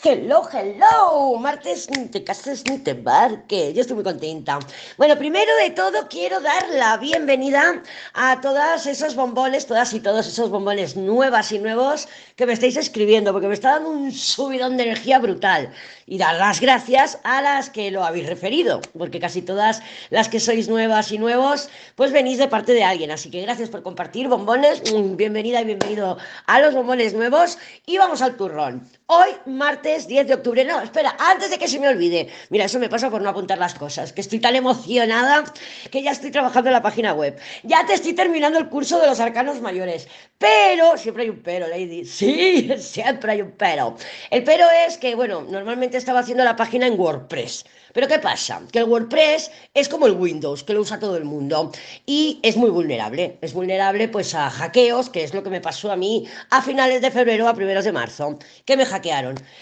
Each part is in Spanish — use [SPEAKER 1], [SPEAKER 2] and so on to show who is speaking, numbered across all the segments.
[SPEAKER 1] Hello, hello, martes ni te cases ni te embarques, yo estoy muy contenta. Bueno, primero de todo quiero dar la bienvenida a todas esos bombones, todas y todos esos bombones nuevas y nuevos que me estáis escribiendo, porque me está dando un subidón de energía brutal. Y dar las gracias a las que lo habéis referido, porque casi todas las que sois nuevas y nuevos, pues venís de parte de alguien. Así que gracias por compartir bombones, mm, bienvenida y bienvenido a los bombones nuevos y vamos al turrón. Hoy, martes 10 de octubre. No, espera, antes de que se me olvide. Mira, eso me pasa por no apuntar las cosas, que estoy tan emocionada que ya estoy trabajando en la página web. Ya te estoy terminando el curso de los arcanos mayores. Pero, siempre hay un pero, Lady. Sí, siempre hay un pero. El pero es que, bueno, normalmente estaba haciendo la página en WordPress. Pero ¿qué pasa? Que el WordPress es como el Windows, que lo usa todo el mundo y es muy vulnerable. Es vulnerable pues a hackeos, que es lo que me pasó a mí a finales de febrero, a primeros de marzo, que me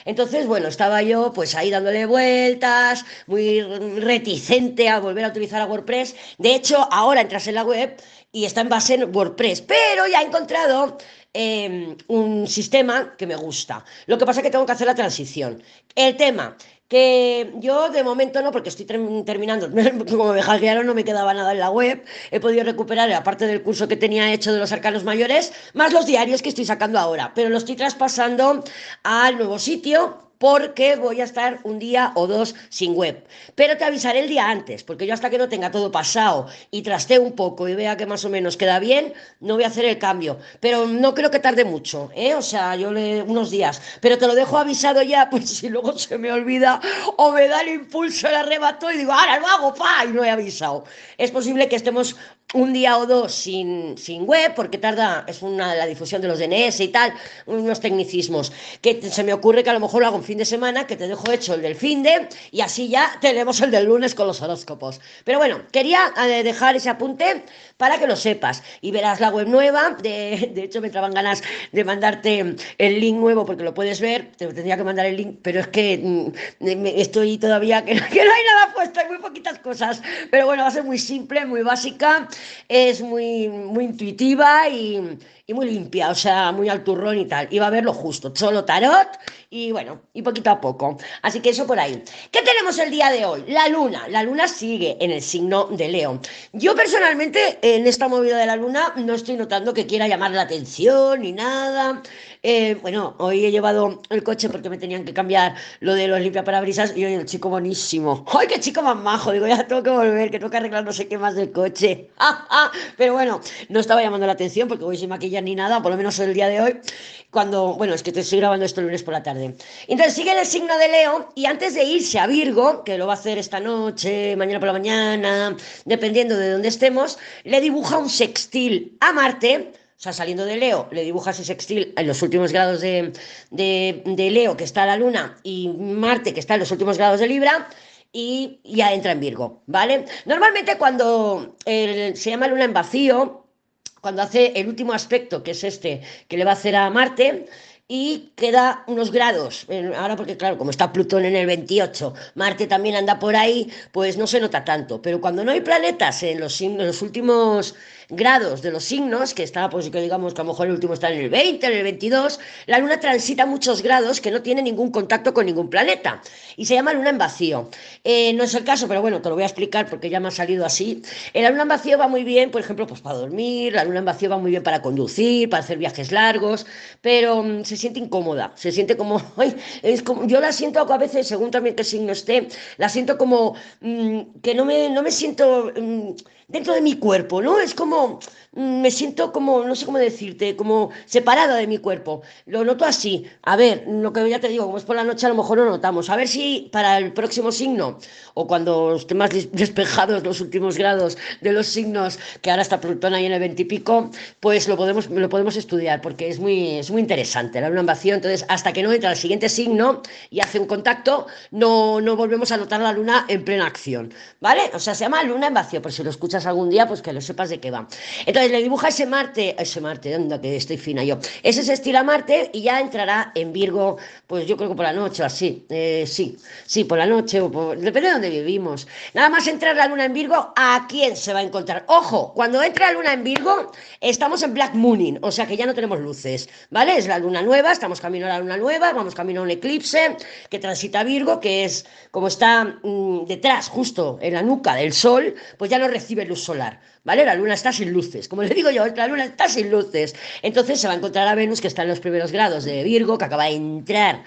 [SPEAKER 1] Entonces, bueno, estaba yo pues ahí dándole vueltas, muy reticente a volver a utilizar a WordPress. De hecho, ahora entras en la web y está en base en WordPress, pero ya he encontrado em, un sistema que me gusta. Lo que pasa es que tengo que hacer la transición. El tema, que yo de momento no, porque estoy terminando, como me hackearon no me quedaba nada en la web, he podido recuperar, aparte del curso que tenía hecho de los arcanos mayores, más los diarios que estoy sacando ahora, pero lo estoy traspasando al nuevo sitio porque voy a estar un día o dos sin web. Pero te avisaré el día antes, porque yo hasta que no tenga todo pasado y trastee un poco y vea que más o menos queda bien, no voy a hacer el cambio. Pero no creo que tarde mucho, ¿eh? O sea, yo le unos días. Pero te lo dejo avisado ya, pues si luego se me olvida o me da el impulso, el arrebato y digo, ahora lo hago, pa, y no he avisado. Es posible que estemos un día o dos sin, sin web, porque tarda, es una la difusión de los DNS y tal, unos tecnicismos, que se me ocurre que a lo mejor lo hago un fin de semana, que te dejo hecho el del fin de, y así ya tenemos el del lunes con los horóscopos. Pero bueno, quería eh, dejar ese apunte para que lo sepas, y verás la web nueva, de, de hecho me traban ganas de mandarte el link nuevo, porque lo puedes ver, te tendría que mandar el link, pero es que mm, estoy todavía, que, que no hay nada puesto, hay muy poquitas cosas, pero bueno, va a ser muy simple, muy básica, es muy, muy intuitiva y, y muy limpia, o sea, muy al turrón y tal. Va a ver lo justo, solo tarot y bueno, y poquito a poco. Así que eso por ahí. ¿Qué tenemos el día de hoy? La luna. La luna sigue en el signo de Leo. Yo personalmente en esta movida de la luna no estoy notando que quiera llamar la atención ni nada. Eh, bueno, hoy he llevado el coche porque me tenían que cambiar lo de los limpiaparabrisas y hoy el chico buenísimo. ¡Ay, qué chico más majo! Digo, ya tengo que volver, que tengo que arreglar no sé qué más del coche. Pero bueno, no estaba llamando la atención porque hoy sin ni nada, por lo menos el día de hoy, cuando, bueno, es que te estoy grabando esto el lunes por la tarde. Entonces sigue el signo de Leo y antes de irse a Virgo, que lo va a hacer esta noche, mañana por la mañana, dependiendo de dónde estemos, le dibuja un sextil a Marte o sea, saliendo de Leo, le dibuja ese sextil en los últimos grados de, Leo, que está la Luna, y Marte, que está en los últimos grados de Libra, y ya entra en Virgo, ¿vale? Normalmente cuando se llama Luna en vacío, cuando hace el último aspecto, que es este, que le va a hacer a Marte, y queda unos grados. Ahora porque claro, como está Plutón en el 28, Marte también anda por ahí, pues no se nota tanto. Pero cuando no hay planetas en los, en los últimos grados de los signos, que está, pues digamos que a lo mejor el último está en el 20, en el 22, la Luna transita muchos grados que no tiene ningún contacto con ningún planeta y se llama Luna en vacío. Eh, no es el caso, pero bueno, te lo voy a explicar porque ya me ha salido así. Eh, la Luna en vacío va muy bien, por ejemplo, pues para dormir, la Luna en vacío va muy bien para conducir, para hacer viajes largos, pero mm, se siente incómoda, se siente como, es como, yo la siento a veces, según también qué signo esté, la siento como mm, que no me, no me siento mm, dentro de mi cuerpo, ¿no? Es como mm, me siento como, no sé cómo decirte, como separada de mi cuerpo. Lo noto así. A ver, lo que ya te digo, como es por la noche, a lo mejor lo notamos. A ver si para el próximo signo, o cuando esté más despejados los últimos grados de los signos, que ahora está Plutón ahí en el 20 y pico, pues lo podemos, lo podemos estudiar, porque es muy, es muy interesante la luna en vacío. Entonces, hasta que no entra el siguiente signo y hace un contacto, no, no volvemos a notar la luna en plena acción. ¿Vale? O sea, se llama luna en vacío, por si lo escuchas algún día, pues que lo sepas de qué va. Entonces le dibuja ese Marte, ese Marte, anda que estoy fina yo. Ese se estira Marte y ya entrará en Virgo, pues yo creo que por la noche así. Eh, sí, sí, por la noche, o depende de dónde vivimos. Nada más entrar la luna en Virgo, ¿a quién se va a encontrar? Ojo, cuando entra la luna en Virgo, estamos en Black Mooning, o sea que ya no tenemos luces, ¿vale? Es la luna nueva, estamos camino a la luna nueva, vamos camino a un eclipse que transita Virgo, que es como está mmm, detrás, justo en la nuca del Sol, pues ya no recibe luz solar, ¿vale? La Luna está sin luces, como le digo yo, la Luna está sin luces. Entonces se va a encontrar a Venus, que está en los primeros grados de Virgo, que acaba de entrar,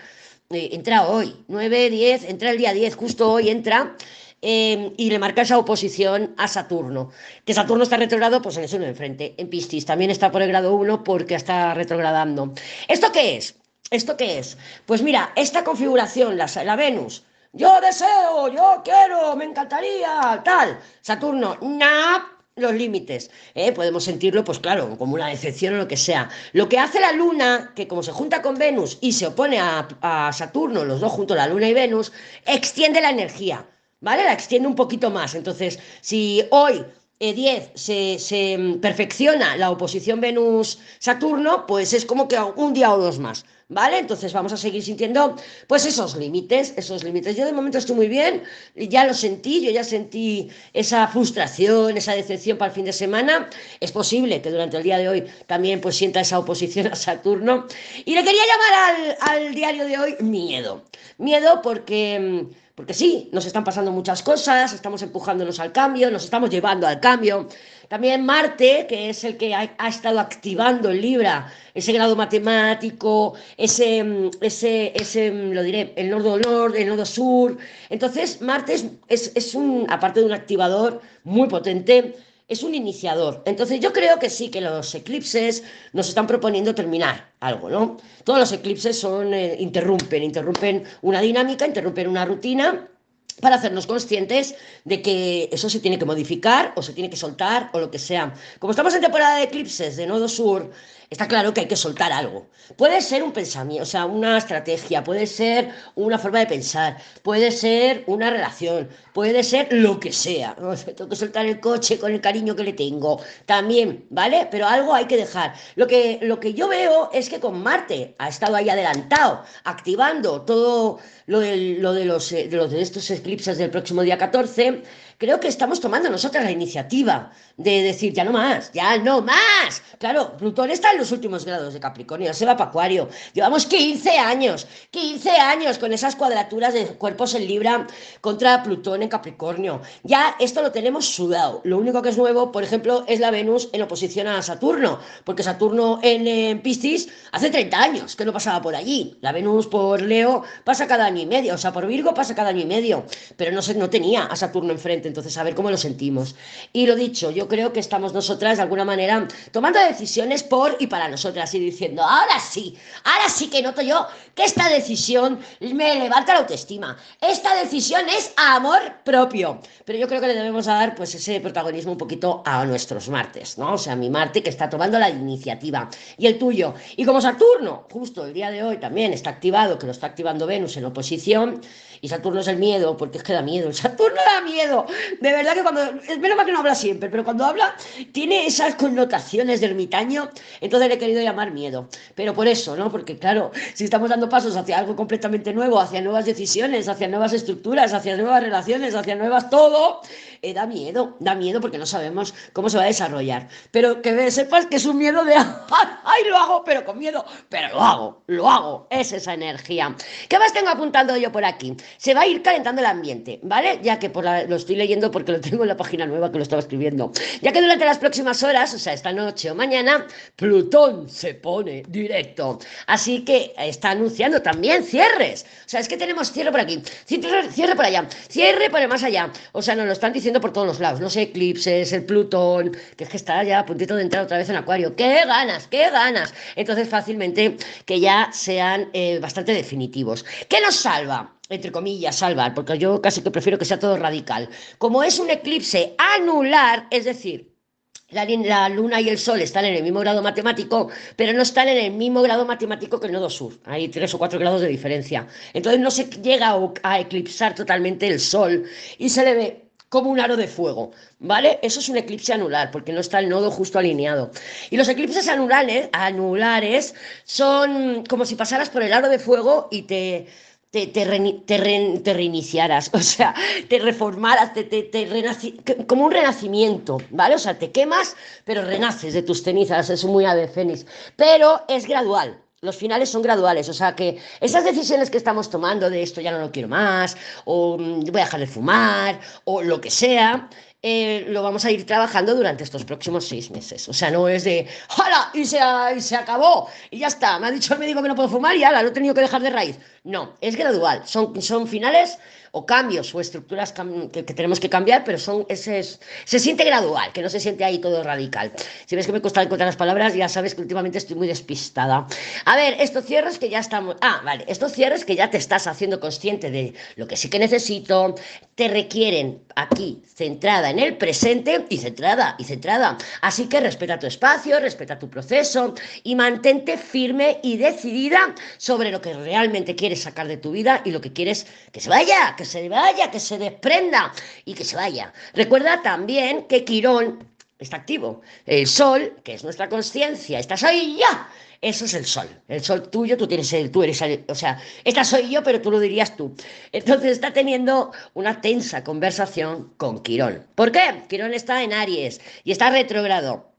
[SPEAKER 1] eh, entra hoy, 9, 10, entra el día 10, justo hoy entra. Eh, y le marca esa oposición a Saturno. Que Saturno está retrogrado, pues en el de enfrente, en Piscis. También está por el grado 1 porque está retrogradando. ¿Esto qué es? ¿Esto qué es? Pues mira, esta configuración, la, la Venus, yo deseo, yo quiero, me encantaría, tal. Saturno, no, los límites. ¿eh? Podemos sentirlo, pues claro, como una decepción o lo que sea. Lo que hace la Luna, que como se junta con Venus y se opone a, a Saturno, los dos juntos, la Luna y Venus, extiende la energía, ¿vale? La extiende un poquito más. Entonces, si hoy 10 se, se, perfecciona la oposición Venus-Saturno, pues es como que un día o dos más, ¿vale? Entonces vamos a seguir sintiendo, pues esos límites, esos límites. Yo de momento estoy muy bien, ya lo sentí, yo ya sentí esa frustración, esa decepción para el fin de semana. Es posible que durante el día de hoy también pues sienta esa oposición a Saturno. Y le quería llamar al, al diario de hoy miedo. Miedo porque porque sí, nos están pasando muchas cosas, estamos empujándonos al cambio, nos estamos llevando al cambio. También Marte, que es el que ha, estado activando en Libra ese grado matemático, ese, ese, ese, lo diré, el nodo-norte, el nodo-sur. Entonces, Marte es, es, es un, aparte de un activador muy potente, es un iniciador. Entonces yo creo que sí, que los eclipses nos están proponiendo terminar algo, ¿no? Todos los eclipses son, eh, interrumpen, interrumpen una dinámica, interrumpen una rutina para hacernos conscientes de que eso se tiene que modificar o se tiene que soltar o lo que sea. Como estamos en temporada de eclipses de Nodo Sur, está claro que hay que soltar algo. Puede ser un pensamiento, o sea, una estrategia, puede ser una forma de pensar, puede ser una relación, puede ser lo que sea. Tengo que soltar el coche con el cariño que le tengo, también, ¿vale? Pero algo hay que dejar. Lo que, lo que yo veo es que con Marte ha estado ahí adelantado, activando todo lo lo de, los, de, los, de estos eclipses del próximo día 14 creo que estamos tomando nosotras la iniciativa de decir, ya no más, ya no más. Claro, Plutón está en los últimos grados de Capricornio, se va para Acuario. Llevamos 15 años, 15 años con esas cuadraturas de cuerpos en Libra contra Plutón en Capricornio. Ya esto lo tenemos sudado. Lo único que es nuevo, por ejemplo, es la Venus en oposición a Saturno, porque Saturno en, en Piscis hace 30 años que no pasaba por allí. La Venus por Leo pasa cada año y medio, o sea, por Virgo pasa cada año y medio, pero no, se, no tenía a Saturno enfrente entonces a ver cómo lo sentimos. Y lo dicho, yo creo que estamos nosotras de alguna manera tomando decisiones por y para nosotras y diciendo, ahora sí, ahora sí que noto yo que esta decisión me levanta la autoestima. Esta decisión es amor propio. Pero yo creo que le debemos dar pues ese protagonismo un poquito a nuestros martes, ¿no? O sea, mi Marte que está tomando la iniciativa y el tuyo. Y como Saturno, justo el día de hoy también está activado, que lo está activando Venus en oposición, y Saturno es el miedo, porque es que da miedo, Saturno da miedo. De verdad que cuando, es menos mal que no habla siempre, pero cuando habla tiene esas connotaciones de ermitaño, entonces le he querido llamar miedo. Pero por eso, ¿no? Porque claro, si estamos dando pasos hacia algo completamente nuevo, hacia nuevas decisiones, hacia nuevas estructuras, hacia nuevas relaciones, hacia nuevas todo, eh, da miedo, da miedo porque no sabemos cómo se va a desarrollar. Pero que sepas que es un miedo de, ay, lo hago, pero con miedo, pero lo hago, lo hago, es esa energía. ¿Qué más tengo apuntando yo por aquí? Se va a ir calentando el ambiente, ¿vale? Ya que por lo estoy leyendo porque lo tengo en la página nueva que lo estaba escribiendo. Ya que durante las próximas horas, o sea, esta noche o mañana, Plutón se pone directo. Así que está anunciando también cierres. O sea, es que tenemos cierre por aquí, cierre, por allá, cierre por más allá. O sea, nos lo están diciendo por todos los lados. Los eclipses, el Plutón, que es que está ya a puntito de entrar otra vez en Acuario. ¡Qué ganas! ¡Qué ganas! Entonces, fácilmente que ya sean eh, bastante definitivos. ¿Qué nos salva? entre comillas, salvar, porque yo casi que prefiero que sea todo radical. Como es un eclipse anular, es decir, la, luna y el sol están en el mismo grado matemático, pero no están en el mismo grado matemático que el nodo sur. Hay tres o cuatro grados de diferencia. Entonces no se llega a, eclipsar totalmente el sol y se le ve como un aro de fuego, ¿vale? Eso es un eclipse anular, porque no está el nodo justo alineado. Y los eclipses anulares, anulares son como si pasaras por el aro de fuego y te te, te, reiniciaras, o sea, te reformaras, te, te, como un renacimiento, ¿vale? O sea, te quemas, pero renaces de tus cenizas, es muy ave fénix, pero es gradual. Los finales son graduales, o sea que esas decisiones que estamos tomando de esto ya no lo quiero más, o mm, voy a dejar de fumar, o lo que sea, eh, lo vamos a ir trabajando durante estos próximos seis meses. O sea, no es de, ¡hala! Y se, y se acabó, y ya está. Me ha dicho el médico que no puedo fumar y ¡hala! Lo he tenido que dejar de raíz. No, es gradual. Son, son finales o cambios o estructuras que, tenemos que cambiar, pero son ese se siente gradual, que no se siente ahí todo radical. Si ves que me cuesta encontrar las palabras, ya sabes que últimamente estoy muy despistada. A ver, estos cierres que ya estamos... Ah, vale, estos cierres que ya te estás haciendo consciente de lo que sí que necesito, te requieren aquí centrada en el presente y centrada y centrada. Así que respeta tu espacio, respeta tu proceso y mantente firme y decidida sobre lo que realmente quieres sacar de tu vida y lo que quieres que se vaya, que se vaya, que se desprenda y que se vaya. Recuerda también que Quirón está activo. El sol, que es nuestra conciencia, está soy ya. Eso es el sol. El sol tuyo, tú tienes el, tú eres o sea, esta soy yo, pero tú lo dirías tú. Entonces está teniendo una tensa conversación con Quirón. ¿Por qué? Quirón está en Aries y está retrógrado.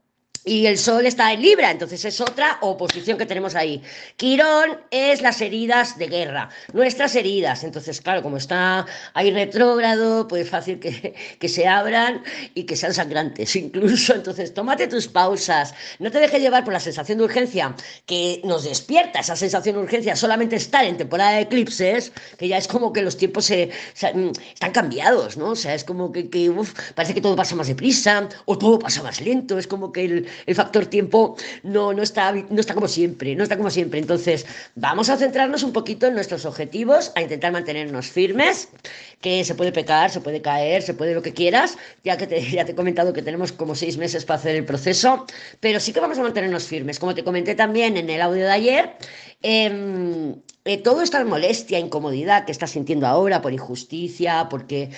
[SPEAKER 1] Y el Sol está en Libra, entonces es otra oposición que tenemos ahí. Quirón es las heridas de guerra, nuestras heridas. Entonces, claro, como está ahí retrógrado, pues fácil que, que se abran y que sean sangrantes incluso. Entonces, tómate tus pausas, no te dejes llevar por la sensación de urgencia que nos despierta esa sensación de urgencia solamente estar en temporada de eclipses, que ya es como que los tiempos se, mm, están cambiados, ¿no? O sea, es como que, que parece que todo pasa más deprisa o todo pasa más lento, es como que el el factor tiempo no, no, está, no está como siempre, no está como siempre. Entonces, vamos a centrarnos un poquito en nuestros objetivos, a intentar mantenernos firmes, que se puede pecar, se puede caer, se puede lo que quieras, ya que ya te he comentado que tenemos como seis meses para hacer el proceso, pero sí que vamos a mantenernos firmes. Como te comenté también en el audio de ayer, eh, eh, toda esta molestia, incomodidad que estás sintiendo ahora por injusticia, porque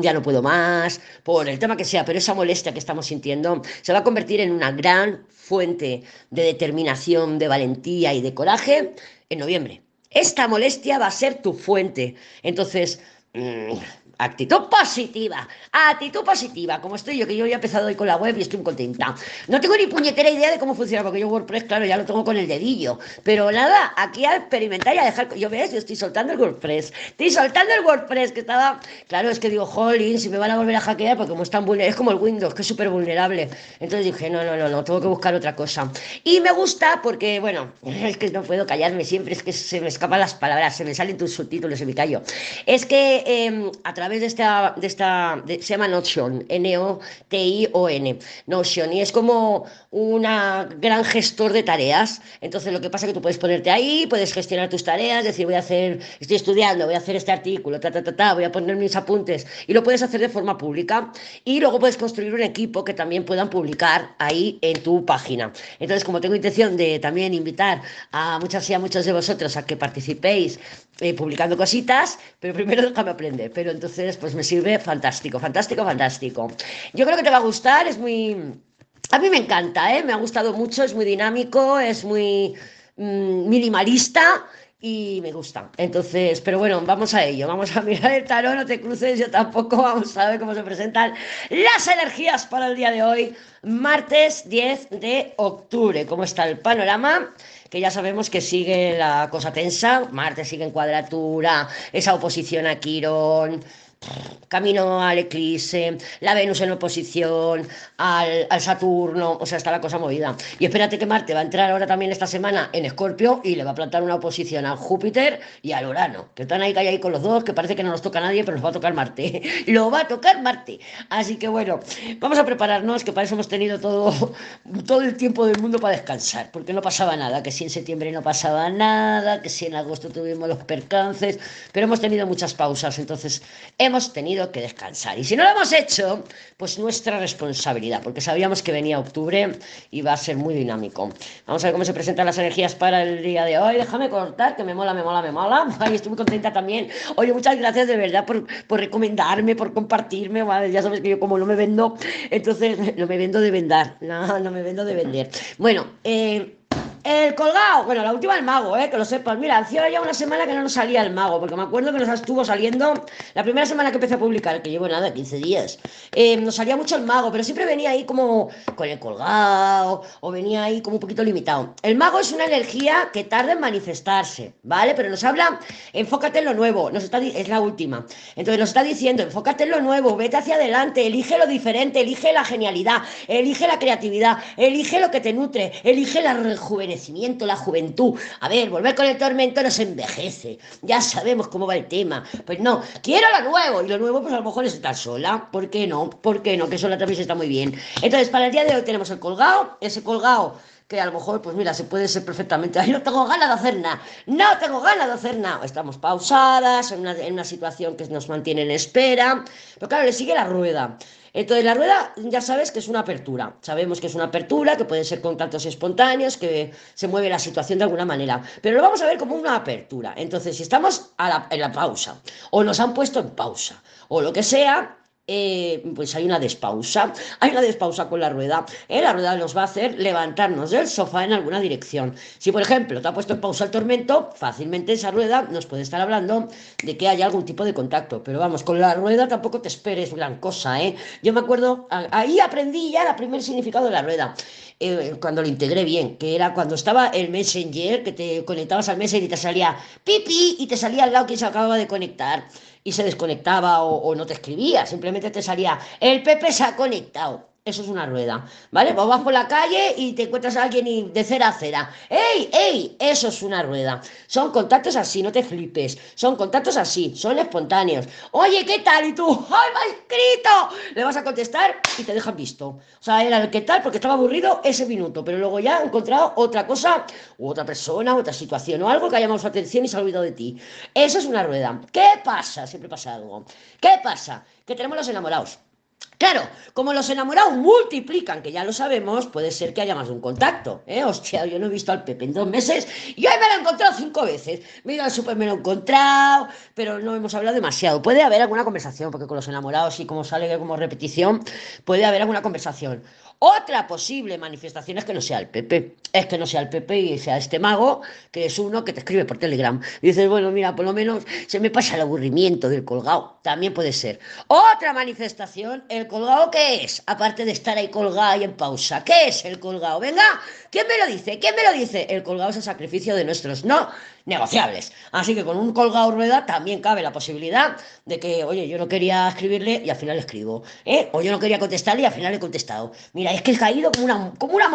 [SPEAKER 1] ya no puedo más, por el tema que sea, pero esa molestia que estamos sintiendo se va a convertir en una gran fuente de determinación, de valentía y de coraje en noviembre. Esta molestia va a ser tu fuente. Entonces, mm, Actitud positiva, actitud positiva, como estoy yo, que yo he empezado hoy con la web y estoy contenta. No tengo ni puñetera idea de cómo funciona, porque yo WordPress, claro, ya lo tengo con el dedillo. Pero nada, aquí a experimentar y a dejar. Yo ves, yo estoy soltando el WordPress. Estoy soltando el WordPress, que estaba. Claro, es que digo, jolín, si me van a volver a hackear, porque como es tan vulnerable, es como el Windows, que es súper vulnerable. Entonces dije, no, no, no, no, tengo que buscar otra cosa. Y me gusta porque, bueno, es que no puedo callarme siempre, es que se me escapan las palabras, se me salen tus subtítulos y me callo. Es que eh, a través de esta, de esta se llama Notion, N-O-T-I-O-N, Notion, y es como un gran gestor de tareas. Entonces lo que pasa es que tú puedes ponerte ahí, puedes gestionar tus tareas, decir, voy a hacer, estoy estudiando, voy a hacer este artículo, ta, ta, ta, ta, voy a poner mis apuntes, y lo puedes hacer de forma pública. Y luego puedes construir un equipo que también puedan publicar ahí en tu página. Entonces, como tengo intención de también invitar a muchas y a muchos de vosotros a que participéis eh, publicando cositas, pero primero déjame aprender. Pero entonces, pues me sirve fantástico, fantástico, fantástico. Yo creo que te va a gustar, es muy... A mí me encanta, ¿eh? me ha gustado mucho, es muy dinámico, es muy mm, minimalista y me gusta. Entonces, pero bueno, vamos a ello, vamos a mirar el tarot, no te cruces, yo tampoco, vamos a ver cómo se presentan las energías para el día de hoy, martes 10 de octubre, cómo está el panorama que ya sabemos que sigue la cosa tensa, Marte sigue en cuadratura, esa oposición a Quirón, camino al eclipse, la Venus en oposición, al, al, Saturno, o sea, está la cosa movida. Y espérate que Marte va a entrar ahora también esta semana en Escorpio y le va a plantar una oposición a Júpiter y al Urano, que están ahí, ahí con los dos, que parece que no nos toca a nadie, pero nos va a tocar Marte. Lo va a tocar Marte. Así que bueno, vamos a prepararnos, que para eso hemos tenido todo, todo el tiempo del mundo para descansar, porque no pasaba nada, que si en septiembre no pasaba nada, que si en agosto tuvimos los percances, pero hemos tenido muchas pausas, entonces hemos tenido que descansar. Y si no lo hemos hecho, pues nuestra responsabilidad, porque sabíamos que venía octubre y va a ser muy dinámico. Vamos a ver cómo se presentan las energías para el día de hoy. Déjame cortar, que me mola, me mola, me mola. Ay, estoy muy contenta también. Oye, muchas gracias de verdad por, por recomendarme, por compartirme. ya sabes que yo como no me vendo, entonces no me vendo de vendar. No, no me vendo de vender. Bueno, eh... El colgado, bueno, la última el mago, ¿eh? que lo sepas. Mira, hacía ya una semana que no nos salía el mago, porque me acuerdo que nos estuvo saliendo la primera semana que empecé a publicar, que llevo nada, 15 días. Eh, nos salía mucho el mago, pero siempre venía ahí como con el colgado, o venía ahí como un poquito limitado. El mago es una energía que tarda en manifestarse, ¿vale? Pero nos habla, enfócate en lo nuevo, nos está, es la última. Entonces nos está diciendo, enfócate en lo nuevo, vete hacia adelante, elige lo diferente, elige la genialidad, elige la creatividad, elige lo que te nutre, elige la rejuvenecimiento la juventud. A ver, volver con el tormento nos envejece. Ya sabemos cómo va el tema. Pues no, quiero lo nuevo. Y lo nuevo, pues a lo mejor es estar sola. ¿Por qué no? ¿Por qué no? Que sola también está muy bien. Entonces, para el día de hoy tenemos el colgado. Ese colgado que a lo mejor, pues mira, se puede ser perfectamente, ay, no tengo ganas de hacer nada, no tengo ganas de hacer nada, estamos pausadas, en una, en una situación que nos mantiene en espera, pero claro, le sigue la rueda. Entonces, la rueda ya sabes que es una apertura. Sabemos que es una apertura, que pueden ser contactos espontáneos, que se mueve la situación de alguna manera. Pero lo vamos a ver como una apertura. Entonces, si estamos en la pausa, o nos han puesto en pausa, o lo que sea, eh, pues hay una despausa, hay una despausa con la rueda. ¿eh? La rueda nos va a hacer levantarnos del sofá en alguna dirección. Si, por ejemplo, te ha puesto en pausa el tormento, fácilmente esa rueda nos puede estar hablando de que haya algún tipo de contacto. Pero vamos, con la rueda tampoco te esperes gran cosa. ¿eh? Yo me acuerdo, ahí aprendí ya el primer significado de la rueda. Eh, cuando lo integré bien, que era cuando estaba el Messenger, que te conectabas al Messenger y te salía pipi y te salía al lado que se acababa de conectar y se desconectaba o, no te escribía, simplemente te salía, el Pepe se ha conectado. Eso es una rueda, ¿vale? Vos vas por la calle y te encuentras a alguien y de cera a cera. ¡Ey, ey! Eso es una rueda. Son contactos así, no te flipes. Son contactos así, son espontáneos. Oye, ¿qué tal? Y tú, ¡ay, me ha escrito! Le vas a contestar y te dejan visto. O sea, era el qué tal porque estaba aburrido ese minuto, pero luego ya ha encontrado otra cosa, u otra persona, otra situación o algo que ha llamado su atención y se ha olvidado de ti. Eso es una rueda. ¿Qué pasa? Siempre pasa algo. ¿Qué pasa? Que tenemos los enamorados. Claro, como los enamorados multiplican, que ya lo sabemos, puede ser que haya más de un contacto. ¿eh? Hostia, yo no he visto al Pepe en dos meses y hoy me lo he encontrado cinco veces. Me he al me lo he encontrado, pero no hemos hablado demasiado. Puede haber alguna conversación, porque con los enamorados y como sale como repetición, puede haber alguna conversación. Otra posible manifestación es que no sea el Pepe, es que no sea el Pepe y sea este mago, que es uno que te escribe por Telegram. Dices, bueno, mira, por lo menos se me pasa el aburrimiento del colgado. También puede ser. Otra manifestación, ¿el colgado qué es? Aparte de estar ahí colgado y en pausa. ¿Qué es el colgado? Venga, ¿quién me lo dice? ¿Quién me lo dice? El colgado es el sacrificio de nuestros no negociables. Así que con un colgado rueda también cabe la posibilidad de que, oye, yo no quería escribirle y al final escribo. ¿eh? O yo no quería contestarle y al final he contestado. Mira, es que he caído como una... Como una...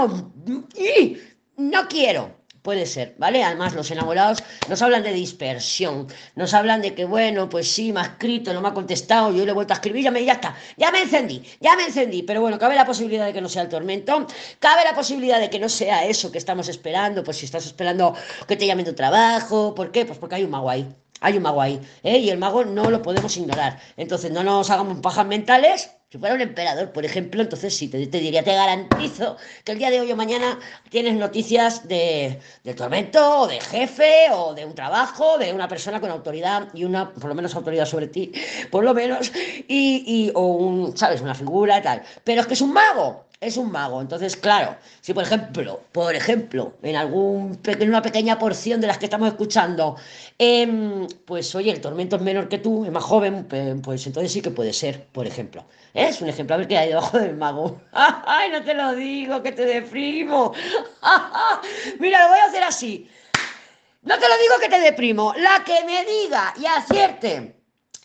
[SPEAKER 1] No quiero. Puede ser, ¿vale? Además, los enamorados nos hablan de dispersión, nos hablan de que, bueno, pues sí, me ha escrito, no me ha contestado, yo le he vuelto a escribir, ya, me, ya está, ya me encendí, ya me encendí, pero bueno, cabe la posibilidad de que no sea el tormento, cabe la posibilidad de que no sea eso que estamos esperando, pues si estás esperando que te llamen de trabajo, ¿por qué? Pues porque hay un mago ahí, hay un mago ahí, ¿eh? y el mago no lo podemos ignorar. Entonces, no nos hagamos pajas mentales, si fuera un emperador, por ejemplo, entonces sí, te, diría, te garantizo que el día de hoy o mañana tienes noticias de, tormento, o de jefe, o de un trabajo, de una persona con autoridad y una, por lo menos autoridad sobre ti, por lo menos, y, y o un, ¿sabes? Una figura y tal. Pero es que es un mago, es un mago. Entonces, claro, si por ejemplo, por ejemplo, en algún en una pequeña porción de las que estamos escuchando, em, pues oye, el tormento es menor que tú, es más joven, pues entonces sí que puede ser, por ejemplo. Es un ejemplo, a ver qué hay debajo del mago. ¡Ay, no te lo digo, que te deprimo! Mira, lo voy a hacer así. No te lo digo que te deprimo. La que me diga y acierte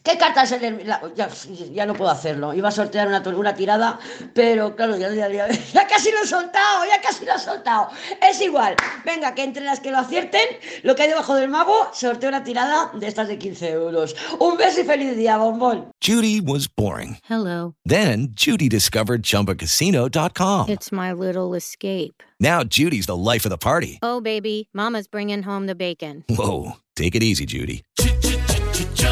[SPEAKER 1] ¿Qué carta es el la- ya, ya no puedo hacerlo. Iba a sortear una, una tirada, pero claro, ya, ya- ya- ya casi lo he soltado, ya casi lo he soltado. Es igual. Venga, que entre las que lo acierten, lo que hay debajo del mago, sorteo una tirada de estas de 15 euros. Un beso y feliz día, bombón.
[SPEAKER 2] Judy was boring.
[SPEAKER 3] Hello.
[SPEAKER 2] Then Judy discovered ChumbaCasino.com.
[SPEAKER 3] It's my little escape.
[SPEAKER 2] Now Judy's the life of the party.
[SPEAKER 3] Oh, baby, Mama's bringing home the bacon.
[SPEAKER 2] Whoa, take it easy, Judy.